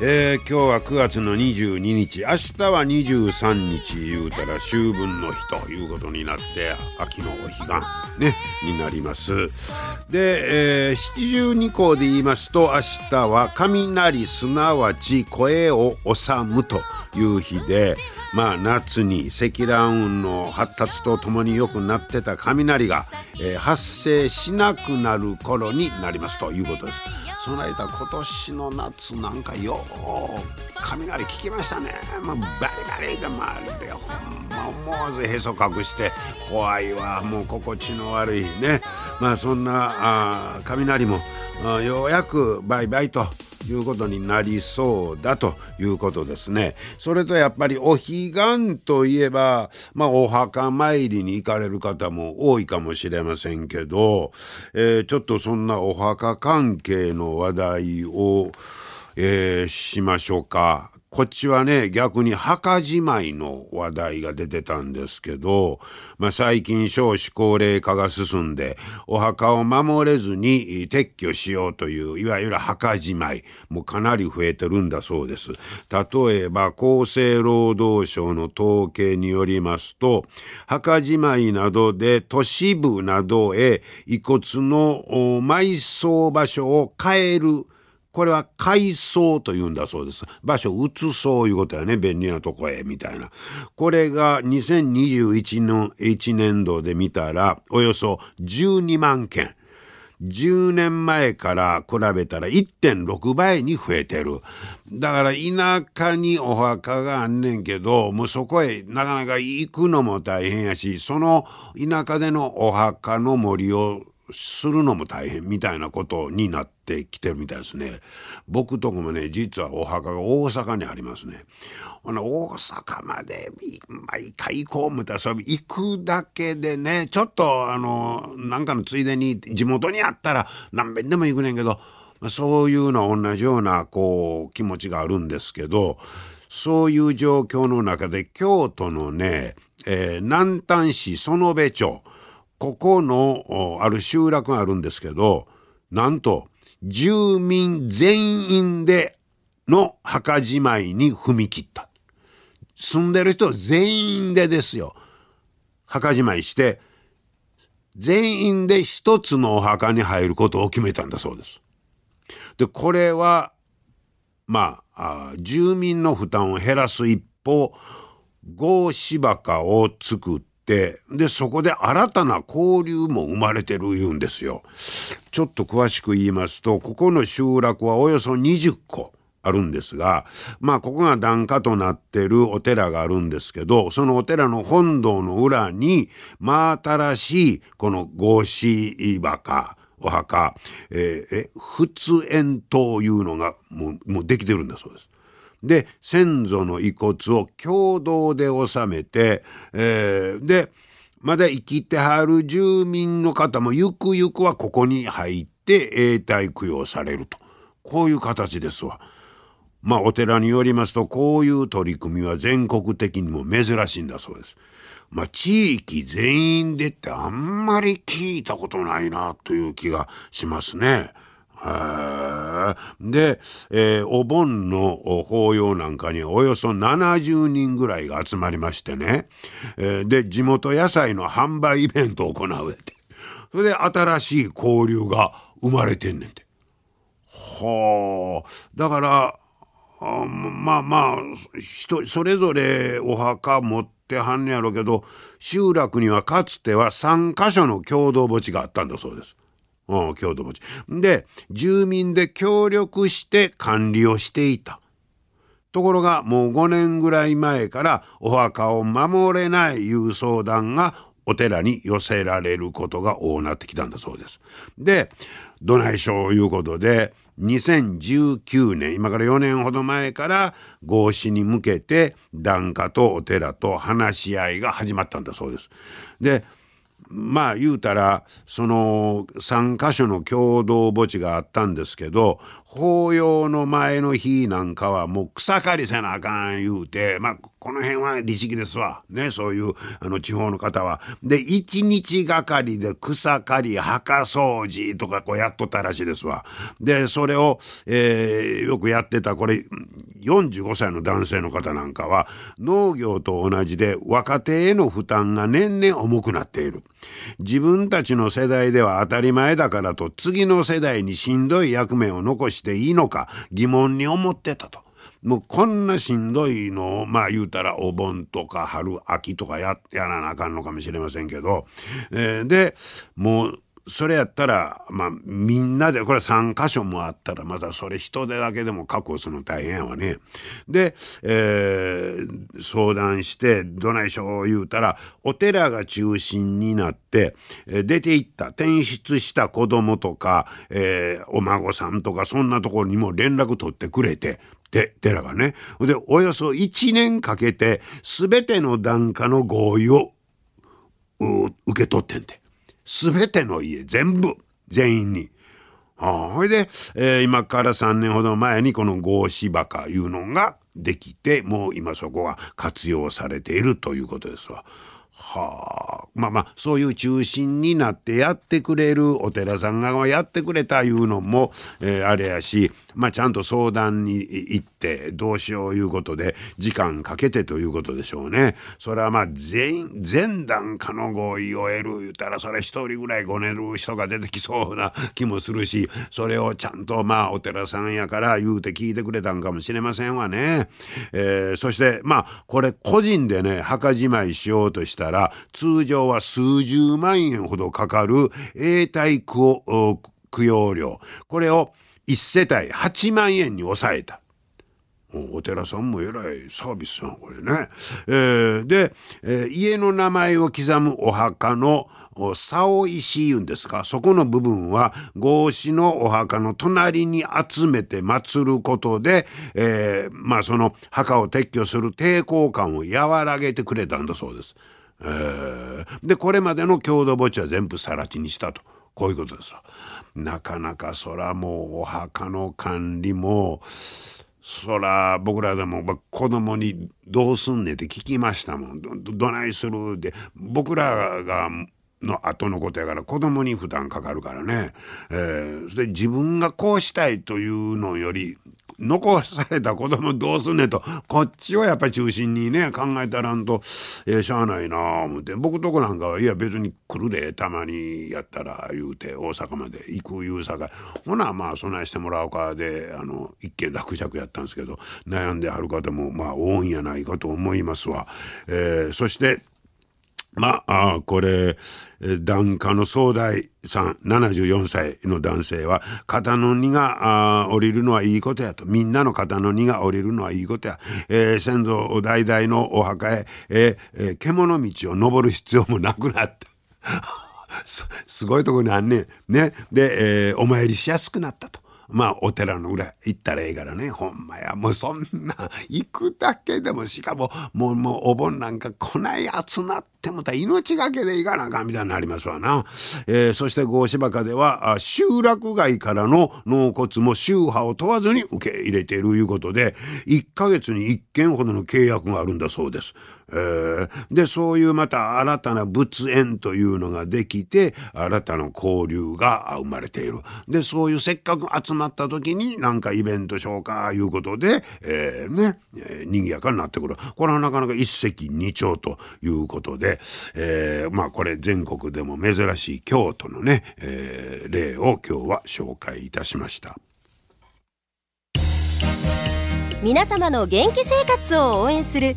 えー、今日は9月の22日。明日は23日言うたら秋分の日ということになって秋のお彼岸ねになります。で、えー、七十二項で言いますと明日は雷すなわち声を収むという日でまあ夏に積乱雲の発達とともによくなってた雷が、えー、発生しなくなる頃になりますということです。その間今年の夏なんかよ雷聞きましたね、まあ、バリバリが回るでほん思わずへそ隠して怖いわもう心地の悪いねまあそんなあ雷もようやくバイバイということになりそうだということですね。それとやっぱりお彼岸といえば、まあお墓参りに行かれる方も多いかもしれませんけど、えー、ちょっとそんなお墓関係の話題を、えー、しましょうか。こっちはね、逆に墓じまいの話題が出てたんですけど、まあ、最近少子高齢化が進んで、お墓を守れずに撤去しようという、いわゆる墓じまい、もかなり増えてるんだそうです。例えば、厚生労働省の統計によりますと、墓じまいなどで都市部などへ遺骨の埋葬場所を変えるこれは改装と言うんだそうです。場所移そういうことやね。便利なとこへ、みたいな。これが2021の1年度で見たら、およそ12万件。10年前から比べたら1.6倍に増えてる。だから田舎にお墓があんねんけど、もうそこへなかなか行くのも大変やし、その田舎でのお墓の森をするのも大変みたいなことになってきてるみたいですね。僕とこもね、実はお墓が大阪にありますね。大阪まで毎回行こう思ったら、それ行くだけでね、ちょっとあの、なんかのついでに地元にあったら何遍でも行くねんけど、そういうの同じようなこう気持ちがあるんですけど、そういう状況の中で京都のね、えー、南丹市園部町、ここのある集落があるんですけど、なんと住民全員での墓じまいに踏み切った。住んでる人全員でですよ。墓じまいして、全員で一つのお墓に入ることを決めたんだそうです。で、これは、まあ、あ住民の負担を減らす一方、合芝墓を作って、で、そこで新たな交流も生まれてる言うんですよ。ちょっと詳しく言いますと、ここの集落はおよそ20個。あるんですが、まあ、ここが檀家となってるお寺があるんですけど、そのお寺の本堂の裏に、真新しい、この合子墓、お墓、えー、え、仏縁というのがもう、もうできてるんだそうです。で先祖の遺骨を共同で納めて、えー、でまだ生きてはる住民の方もゆくゆくはここに入って永代供養されるとこういう形ですわ。まあお寺によりますとこういう取り組みは全国的にも珍しいんだそうです。まあ地域全員でってあんまり聞いたことないなという気がしますね。で、えー、お盆の法要なんかにおよそ70人ぐらいが集まりましてね、えー、で、地元野菜の販売イベントを行うって。それで新しい交流が生まれてんねんて。はあ。だから、あまあまあ、人、それぞれお墓持ってはんねやろうけど、集落にはかつては3箇所の共同墓地があったんだそうです。うん、郷土墓地。で、住民で協力して管理をしていた。ところが、もう5年ぐらい前からお墓を守れないいう相談がお寺に寄せられることが多なってきたんだそうです。で、どないしょういうことで、2019年今から4年ほど前から合祀に向けて檀家とお寺と話し合いが始まったんだそうです。でまあ言うたらその3箇所の共同墓地があったんですけど法要の前の日なんかはもう草刈りせなあかん言うてまあこの辺は律儀ですわ。ね、そういう、あの、地方の方は。で、一日がかりで草刈り、墓掃除とかこうやっとったらしいですわ。で、それを、えー、よくやってた、これ、45歳の男性の方なんかは、農業と同じで若手への負担が年々重くなっている。自分たちの世代では当たり前だからと、次の世代にしんどい役目を残ししていいのか疑問に思ってたと。もうこんなしんどいのをまあ言うたらお盆とか春秋とかややらなあかんのかもしれませんけど、えー、でもうそれやったら、まあ、みんなで、これ3箇所もあったら、またそれ人手だけでも確保するの大変やわね。で、えー、相談して、どないしょう言うたら、お寺が中心になって、え、出て行った、転出した子供とか、えー、お孫さんとか、そんなところにも連絡取ってくれて、で、寺がね。で、およそ1年かけて、すべての檀家の合意を、受け取ってんて。すべての家、全部、全員に。ほいで、えー、今から3年ほど前にこの合芝墓いうのができて、もう今そこは活用されているということですわ。はあ、まあまあそういう中心になってやってくれるお寺さんがやってくれたいうのも、えー、あれやし、まあちゃんと相談に行ってどうしよういうことで時間かけてということでしょうね。それはまあ全全段家の合意を得る言うたらそれ一人ぐらいごねる人が出てきそうな気もするしそれをちゃんとまあお寺さんやから言うて聞いてくれたんかもしれませんわね。えー、そしてまあこれ個人でね墓じまいしようとしたら通常は数十万円ほどかかる永代供養料これを1世帯8万円に抑えた。お寺さんもえらいサービスやんこれね。えー、で、えー、家の名前を刻むお墓の竿石言うんですか？そこの部分は合祀のお墓の隣に集めて祀ることで、えー、まあその墓を撤去する抵抗感を和らげてくれたんだそうです。えー、でこれまでの郷土墓地は全部更地にしたと。こういうことですわ。なかなかそらもうお墓の管理もそら僕らでも子供に「どうすんねん」って聞きましたもん「どどないする?」で僕らがの後のことやから子供に負担かかるからね、えー、それで自分がこうしたいというのより残された子供どうすんねんと。こっちをやっぱり中心にね考えたらんと、えー、しゃあないなあ思って。僕とこなんかはいや別に来るでたまにやったら言うて大阪まで行く言うさかほなまあ備えしてもらおうかであの一見落着やったんですけど悩んではる方もまあ多いんやないかと思いますわ。えー、そしてまあ、あこれ、檀家の総大さん、74歳の男性は、肩の荷があ降りるのはいいことやと。みんなの肩の荷が降りるのはいいことや。えー、先祖代々のお墓へ、えー、獣道を登る必要もなくなった。すすごいとこにあんねん。ね。で、えー、お参りしやすくなったと。まあお寺の裏行ったらええからねほんまや。もうそんな行くだけでもしかももうもうお盆なんか来ない集まってもた命がけで行かなあかんみたいになりますわな、えー、そして合芝家では集落外からの納骨も宗派を問わずに受け入れているいうことで1ヶ月に1件ほどの契約があるんだそうです。えー、でそういうまた新たな仏縁というのができて新たな交流が生まれている。でそういうせっかく集まった時になんかイベントしようかいうことで、えー、ね、えー、賑やかになってくる。これはなかなか一石二鳥ということで、えー、まあこれ全国でも珍しい京都のね、えー、例を今日は紹介いたしました。皆様の元気生活を応援する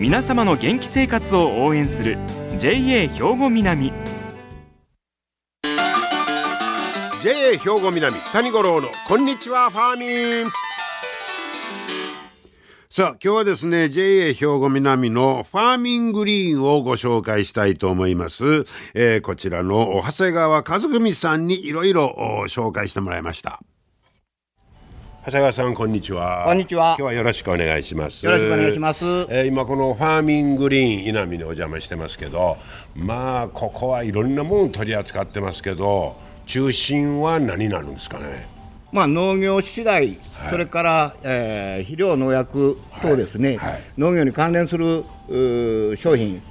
皆様の元気生活を応援する JA 兵庫南。JA 兵庫南谷五郎のこんにちはファーミン。さあ今日はですね JA 兵庫南のファーミングリーンをご紹介したいと思います、えー、こちらの長谷川和文さんにいろいろ紹介してもらいました。長谷川さんこんにちは。こんにちは。今日はよろしくお願いします。よろしくお願いします、えー、今このファーミングリーン稲見にお邪魔してますけどまあここはいろんなもの取り扱ってますけど中心は何になるんですかね？まあ、農業資材、はい、それから、えー、肥料、農薬等ですね、はい。はい、農業に関連する商品、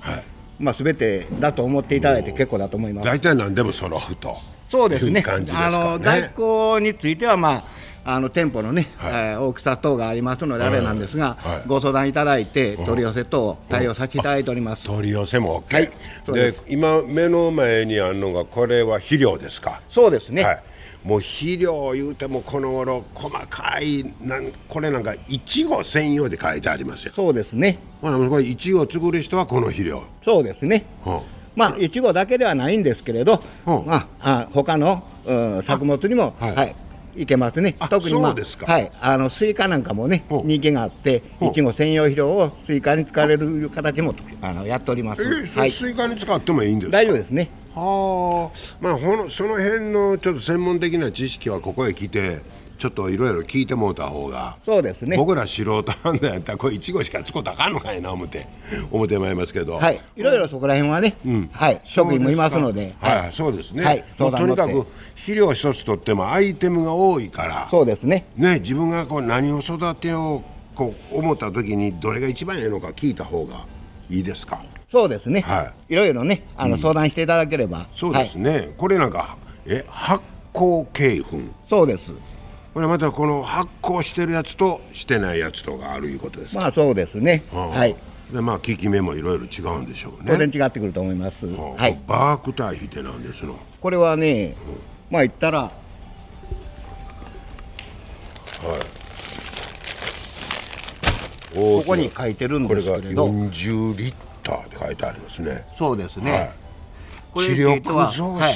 まあ、すべてだと思っていただいて結構だと思います。大体何でも揃うとそうですね、すね。あの在庫については、まあ、あの店舗のね、はい、えー、大きさ等がありますので、あれなんですが、はい、ご相談いただいて、取り寄せ等、対応させていただいております。取り寄せも OK、はい、で今、目の前にあるのが、これは肥料ですか？そうですね、はい。もう肥料言うてもこの頃細かいなんこれなんかいちご専用で書いてありますよ。そうですね。まあこれいちご作る人はこの肥料。そうですね、はあ、まあいちごだけではないんですけれど、はあ、まああ他の、うん、作物にもはい、はいいけますね。特に、まあ、はい、あのスイカなんかもね、人気があって、いちご専用肥料をスイカに使われる方もあのやっております。えー、はい、スイカに使ってもいいんです大丈夫ですね。はあ。まあほのその辺のちょっと専門的な知識はここへ来てちょっといろいろ聞いてもうた方が。そうですね。僕ら素人なんだやったらこれいちごしかつこたかんのかいな思って思ってまいりますけど。はい。いろいろそこら辺はね、うん、はい職員もいますのではい、そうですね、はい、とにかく肥料一つとってもアイテムが多いからそうですね。ね自分がこう何を育てようこう思った時にどれが一番ええのか聞いた方がいいですか？そうですね。はい。いろいろね、あの、相談していただければ。そうですね。はい、これなんか、え、発酵鶏粉。そうです。これまたこの発酵してるやつとしてないやつとかあるいうことですまあそうですね。はい。でまあ効き目もいろいろ違うんでしょうね。当然違ってくると思います。はあ、はい。バーク堆肥ってなんですの？これはね、うん、まあ言ったら。はい。ここに書いてるんですけれど。これが40リッターって書いてありますね。そうですね。はい、これ視力増進、はい、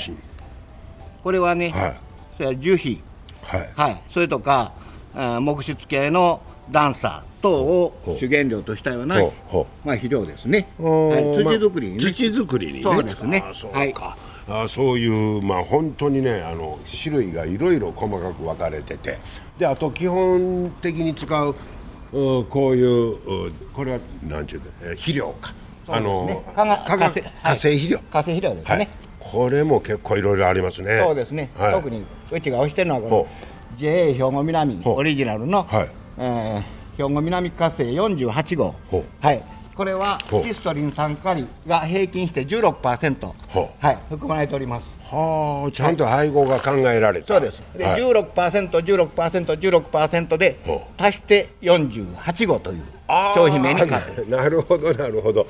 これはね、はい、それは樹皮。はい、はい、それとか木質系のダンサー等を主原料としたような、まあ、肥料ですね、はい、土作りに、ね、土作りに、ね、そうですね。はい。あそういうまあ本当にねあの種類がいろいろ細かく分かれてて。であと基本的に使うこういうこれは何ていうの肥料か、あの化成肥料。化成肥料ですね、はいこれも結構いろいろありますね。そうですね、はい、特にうちが推してるのはこの JA 兵庫南オリジナルの、はい。えー、兵庫南火星48号。はい。これは窒素リン酸カリが平均して16%、はい、含まれております。はあちゃんと配合が考えられた、そうです。で、はい、16%、16%、16%で足して48号という商品名になってなるほどなるほど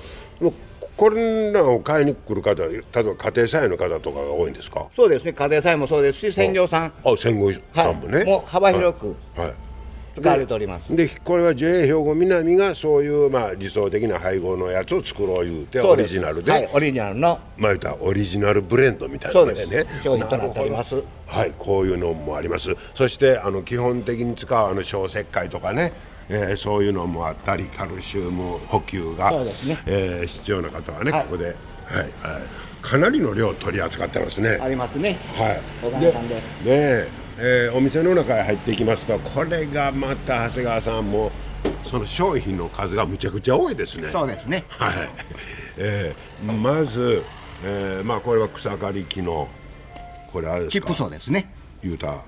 これらを買いに来る方例えば家庭菜園の方とかが多いんですか？そうですね家庭菜園もそうですし専業さん。あ専業さんもね、はい、もう幅広く、はい、はい使われております。でこれは JA 兵庫南がそういうまあ理想的な配合のやつを作ろう言うてオリジナルで、はい、オリジナルのまあ言ったオリジナルブレンドみたいなでね商品となっております。はいこういうのもあります。そしてあの基本的に使うあの小石灰とかねえー、そういうのもあったりカルシウム補給が、ね。えー、必要な方はね、はい、ここで、はいはい、かなりの量取り扱ってますね。ありますね。はい。で。でえー、お店の中へ入っていきますとこれがまた長谷川さんもその商品の数がむちゃくちゃ多いですね。そうですね。はい、えー、まず、えー、まあこれは草刈り機のこれあれですか？チップソーですね。言うた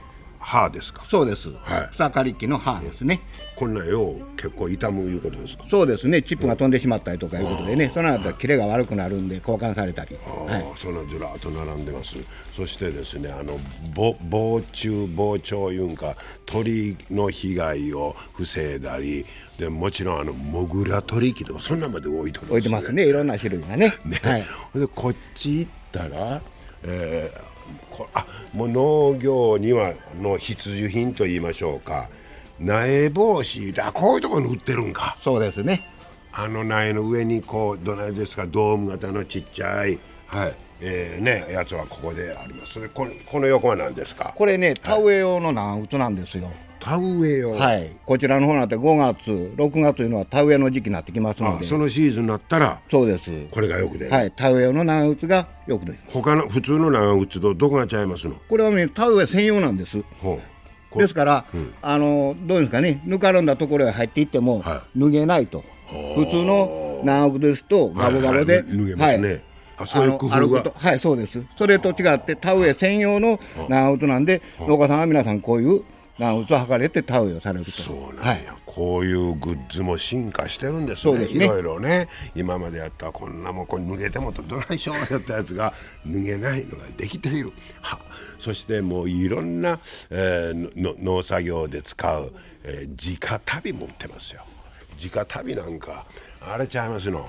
歯ですか？そうです、はい、草刈り機の歯ですね。こんなよう結構傷むいうことですか？そうですね。チップが飛んでしまったりとかいうことでね。その後キレが悪くなるんで交換されたり。はい、そんなずらっと並んでます。そしてですねあの防虫防鳥いうんか鳥の被害を防いだりでもちろんあのモグラ取引とかそんなまで置いてますね。置いてますね。いろんな種類がね。ね、はい、でこっち行ったら、えーあもう農業にはの必需品と言いましょうか。苗帽子だこういうところに売ってるんか。そうですね。あの苗の上にこうどないですかドーム型のちっちゃいはい。えーね、やつはここであります。それここの横は何ですか？これね田植え用の長靴なんですよ、田植え用はい。こちらの方なんて5月6月というのは田植えの時期になってきますので。そのシーズンになったらそうです。これがよく出る。はい。田植え用の長靴がよく出る。他の普通の長靴とどこが違いますの？これはね田植え専用なんです。ほう。ですから、うん、あのどうですかね。ぬかるんだところへ入っていっても、はい、脱げないと。普通の長靴ですとガボガボで、はい。はい、脱げますね、はい。あそういう工夫が。はいそうです。それと違って田植え専用の長靴なんで農家さんは皆さんこういう長靴を履かれて田植えをされると。そうなんや、はい、こういうグッズも進化してるんですね。いろいろね。今までやったこんなもんこれ脱げてもとどないしょうやったやつが脱げないのができている。は。そしてもういろんな、えー、農作業で使う、えー、直旅も売ってますよ。直旅なんかあれちゃいますの？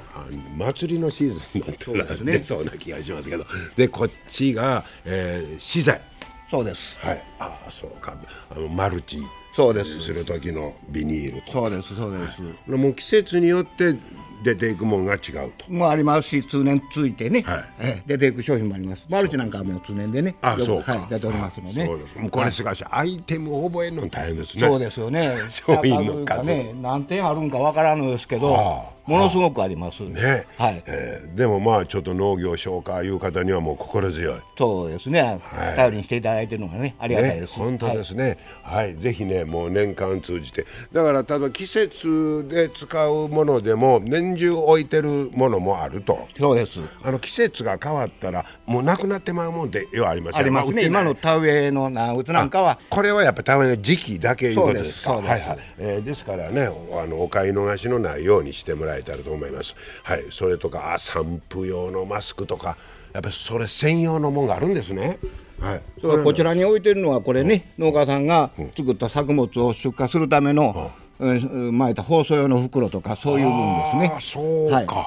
祭りのシーズンになったら出そうな気がしますけど。でこっちが、えー、資材そうです。はい。ああそうか。あのマルチそうです。する時のビニールとそうですそうです、はい、もう季節によって出ていくもんが違うともありますし通年ついてね、はいえ出ていく商品もありますマルチなんかはもう通年でねあそうか、はい、出ておりますので、そうですこれしかし、アイテムを覚えるの大変ですねそうですよね商品の数ね何点あるんかわからんのですけどものすごくありますね、はいえー、でもまあちょっと農業消化いう方にはもう心強いそうですね、はい、頼りにしていただいてるのがねありがたいです、ね、本当ですね、はい、はい、ぜひねもう年間通じてだからただ季節で使うものでも年中置いてるものもあると。そうです。あの季節が変わったらもうなくなってまうもんってよありますありますね、今の田植えの長靴なんかは。これはやっぱ田植えの時期だけいうことですか。はいはい、えー、ですからねあのお買い逃しのないようにしてもらえたらと思います。はいそれとかあ散布用のマスクとかやっぱりそれ専用のものがあるんですね。はい、こちらに置いてるのはこれね、農家さんが作った作物を出荷するための、うん、巻いた包装用の袋とかそういう分ですね。あそうか、は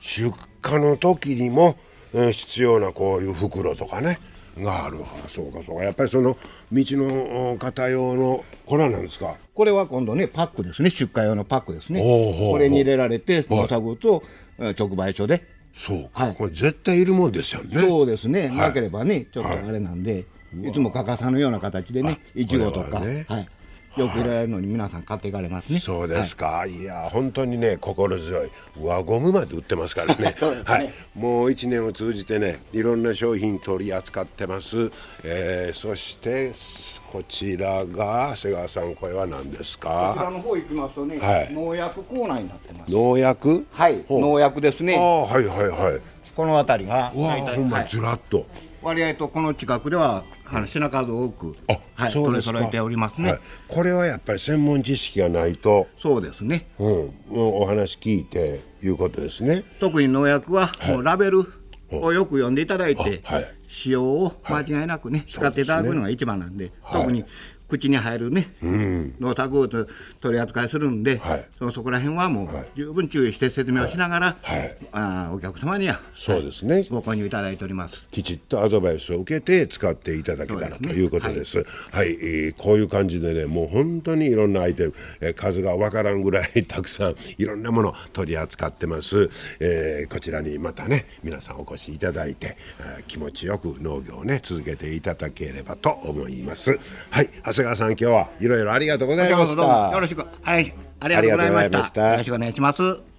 い、出荷の時にも、うん、必要なこういう袋とかね。があるそうかそうか。やっぱりその道の方用のこれは何ですか？これは今度ねパックですね。出荷用のパックですね。これに入れられて農作物を直売所で。そうか、はい、これ絶対いるもんですよね。そうですね、はい、なければねちょっとあれなんで、はい、いつも欠かさぬような形でねいちごとか、ね、はいよく入れられるのに皆さん買っていかれますね。そうですか。はい、いや本当にね心強い輪ゴムまで売ってますからね。ねはい。もう一年を通じてねいろんな商品取り扱ってます。えー、そしてこちらが瀬川さんこれは何ですか？こちらの方行きますとね、はい、農薬コーナーになってます。農薬？はい農薬ですね。あはいはいはい。この辺りがほんまずらっと。割合とこの近くではあの品数多く、はい、取り揃えておりますね、はい、これはやっぱり専門知識がないと。そうですね、うん、お話聞いていうことですね。特に農薬は、もうラベルをよく読んでいただいて、はい、使用を間違いなくね、使っていただくのが一番なんで、特に口に入るね、うん、農作物取り扱いするんで、はい、そそこら辺はもう十分注意して説明をしながら、はい、あお客様にはそうですね、ご購入いただいております。きちっとアドバイスを受けて使っていただけたら、ということです。はい、はい、えー、こういう感じでねもう本当にいろんなアイテム、えー、数がわからんぐらいたくさんいろんなもの取り扱ってます、えー、こちらにまたね皆さんお越しいただいて、えー、気持ちよく農業をね続けていただければと思います。はい長谷川さん今日はいろいろありがとうございました。よろしく。はい。ありがとうございました。よろしくお願いします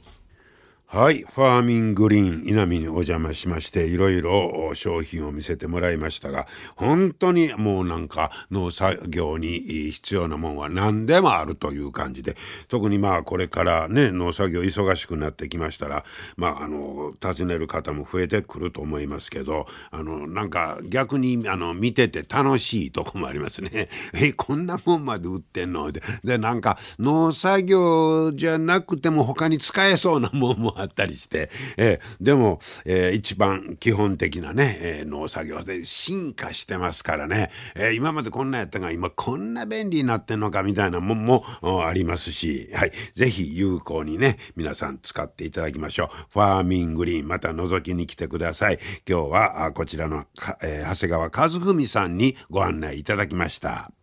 はい。ファーミングリーン稲見にお邪魔しまして、いろいろ商品を見せてもらいましたが、本当にもうなんか農作業に必要なもんは何でもあるという感じで、特にまあこれからね、農作業忙しくなってきましたら、まああの、訪ねる方も増えてくると思いますけど、あの、なんか逆にあの、見てて楽しいとこもありますね。え、こんなもんまで売ってんの？で、で、なんか農作業じゃなくても他に使えそうなもんもああったりして、えー、でも、えー、一番基本的なね、えー、農作業で進化してますからね、えー、今までこんなやったが今こんな便利になってんのかみたいなもんもありますし、はい、ぜひ有効にね、皆さん使っていただきましょう。ファーミングリーン、また覗きに来てください。今日はこちらの、えー、長谷川和文さんにご案内いただきました。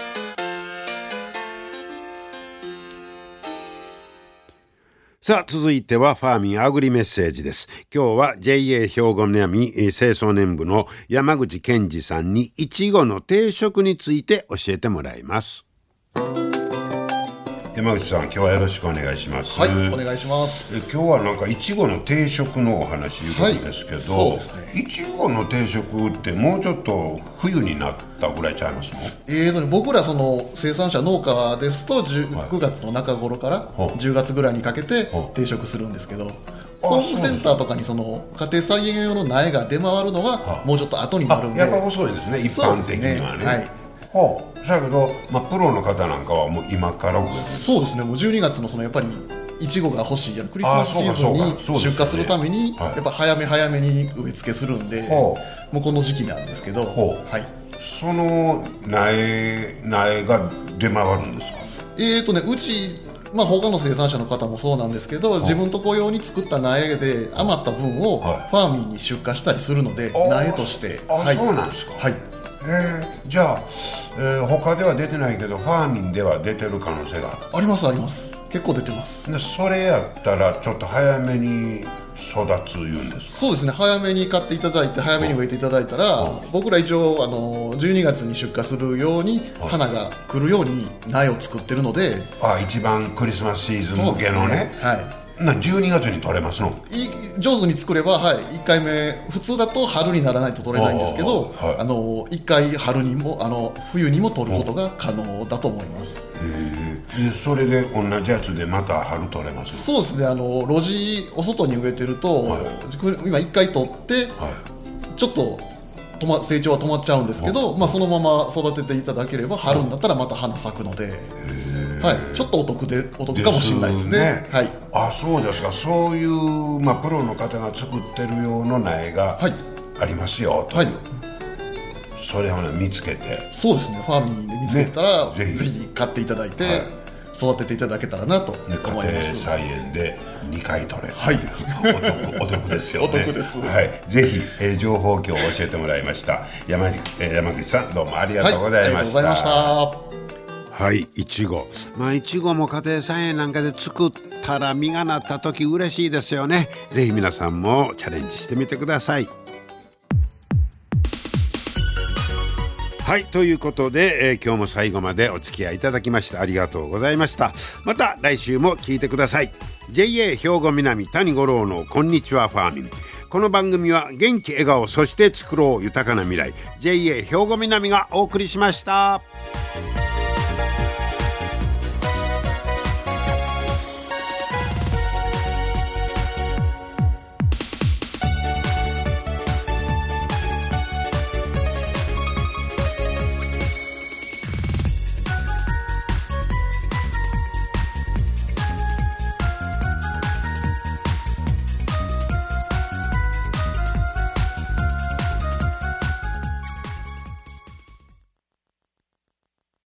さあ、続いてはファーミンアグリメッセージです。今日は JA 兵庫南清掃年部の山口健二さんにいちごの定食について教えてもらいます。山口さん今日はよろしくお願いします。はいお願いします。え今日はなんかいちごの定食のお話いうことですけど、はい、いちごの定食ってもうちょっと冬になったぐらいちゃいますの？えーとね僕らその生産者農家ですと9月の中頃から10月ぐらいにかけて定食するんですけど、ホームセンターとかにその家庭菜園用の苗が出回るのはもうちょっと後になるんで。やっぱ遅いですね一般的にはね、ね、はい。はあ、だけど、まあ、プロの方なんかはもう今からそうですね。もう12月のそのやっぱりいちごが欲しい。クリスマスシーズンに出荷するために、やっぱ早め早めに植え付けするんで、もうこの時期なんですけど、はい、その苗苗が出回るんですか？えっ、ー、とねうちまあ他の生産者の方もそうなんですけど、自分とこ用に作った苗で余った分をファーミーに出荷したりするので、苗として。あ、はい、そうなんですか。はいえー、じゃあ、えー、他では出てないけどファーミンでは出てる可能性がありますあります。結構出てます。でそれやったらちょっと早めに育ついうんですそうですね。早めに買っていただいて早めに植えていただいたら、僕ら一応あの12月に出荷するように花が来るように苗を作ってるのであ一番クリスマスシーズン向けのね、ね、はいな12月に取れますの？い上手に作れば、はい、1回目普通だと春にならないと取れないんですけどあ、はい、あの1回春にもあの冬にも取ることが可能だと思います。へえそれで同じやつでまた春取れますそうですねあの路地お外に植えてると、はい、今1回取って、はい、ちょっと止ま成長は止まっちゃうんですけど、まあ、そのまま育てていただければ春になったらまた花咲くので。へえはい、ちょっとお得でお得かもしれないですね。ね。はい、あそうですか。そういう、まあ、プロの方が作ってる用の苗がありますよと、はい、それを、ね、見つけて。そうですね。ファーミーで見つけたら、ね、ぜひ。買っていただいて、はい、育てていただけたらなと思います。家庭菜園で2回取れる、はい、お得お得ですよね。お得です。はい、ぜひ、えー、情報今日教えてもらいました。山,、えー、山口さんどうもありがとうございました。はい、ありがとうございました。はいいちご。まあいちごも家庭菜園なんかで作ったら実がなった時嬉しいですよね。是非皆さんもチャレンジしてみてください。はいということで、えー、今日も最後までお付き合いいただきましてありがとうございました。また来週も聞いてください。JA 兵庫南谷五郎のこんにちはファーミン。この番組は元気笑顔そして作ろう豊かな未来。JA 兵庫南がお送りしました。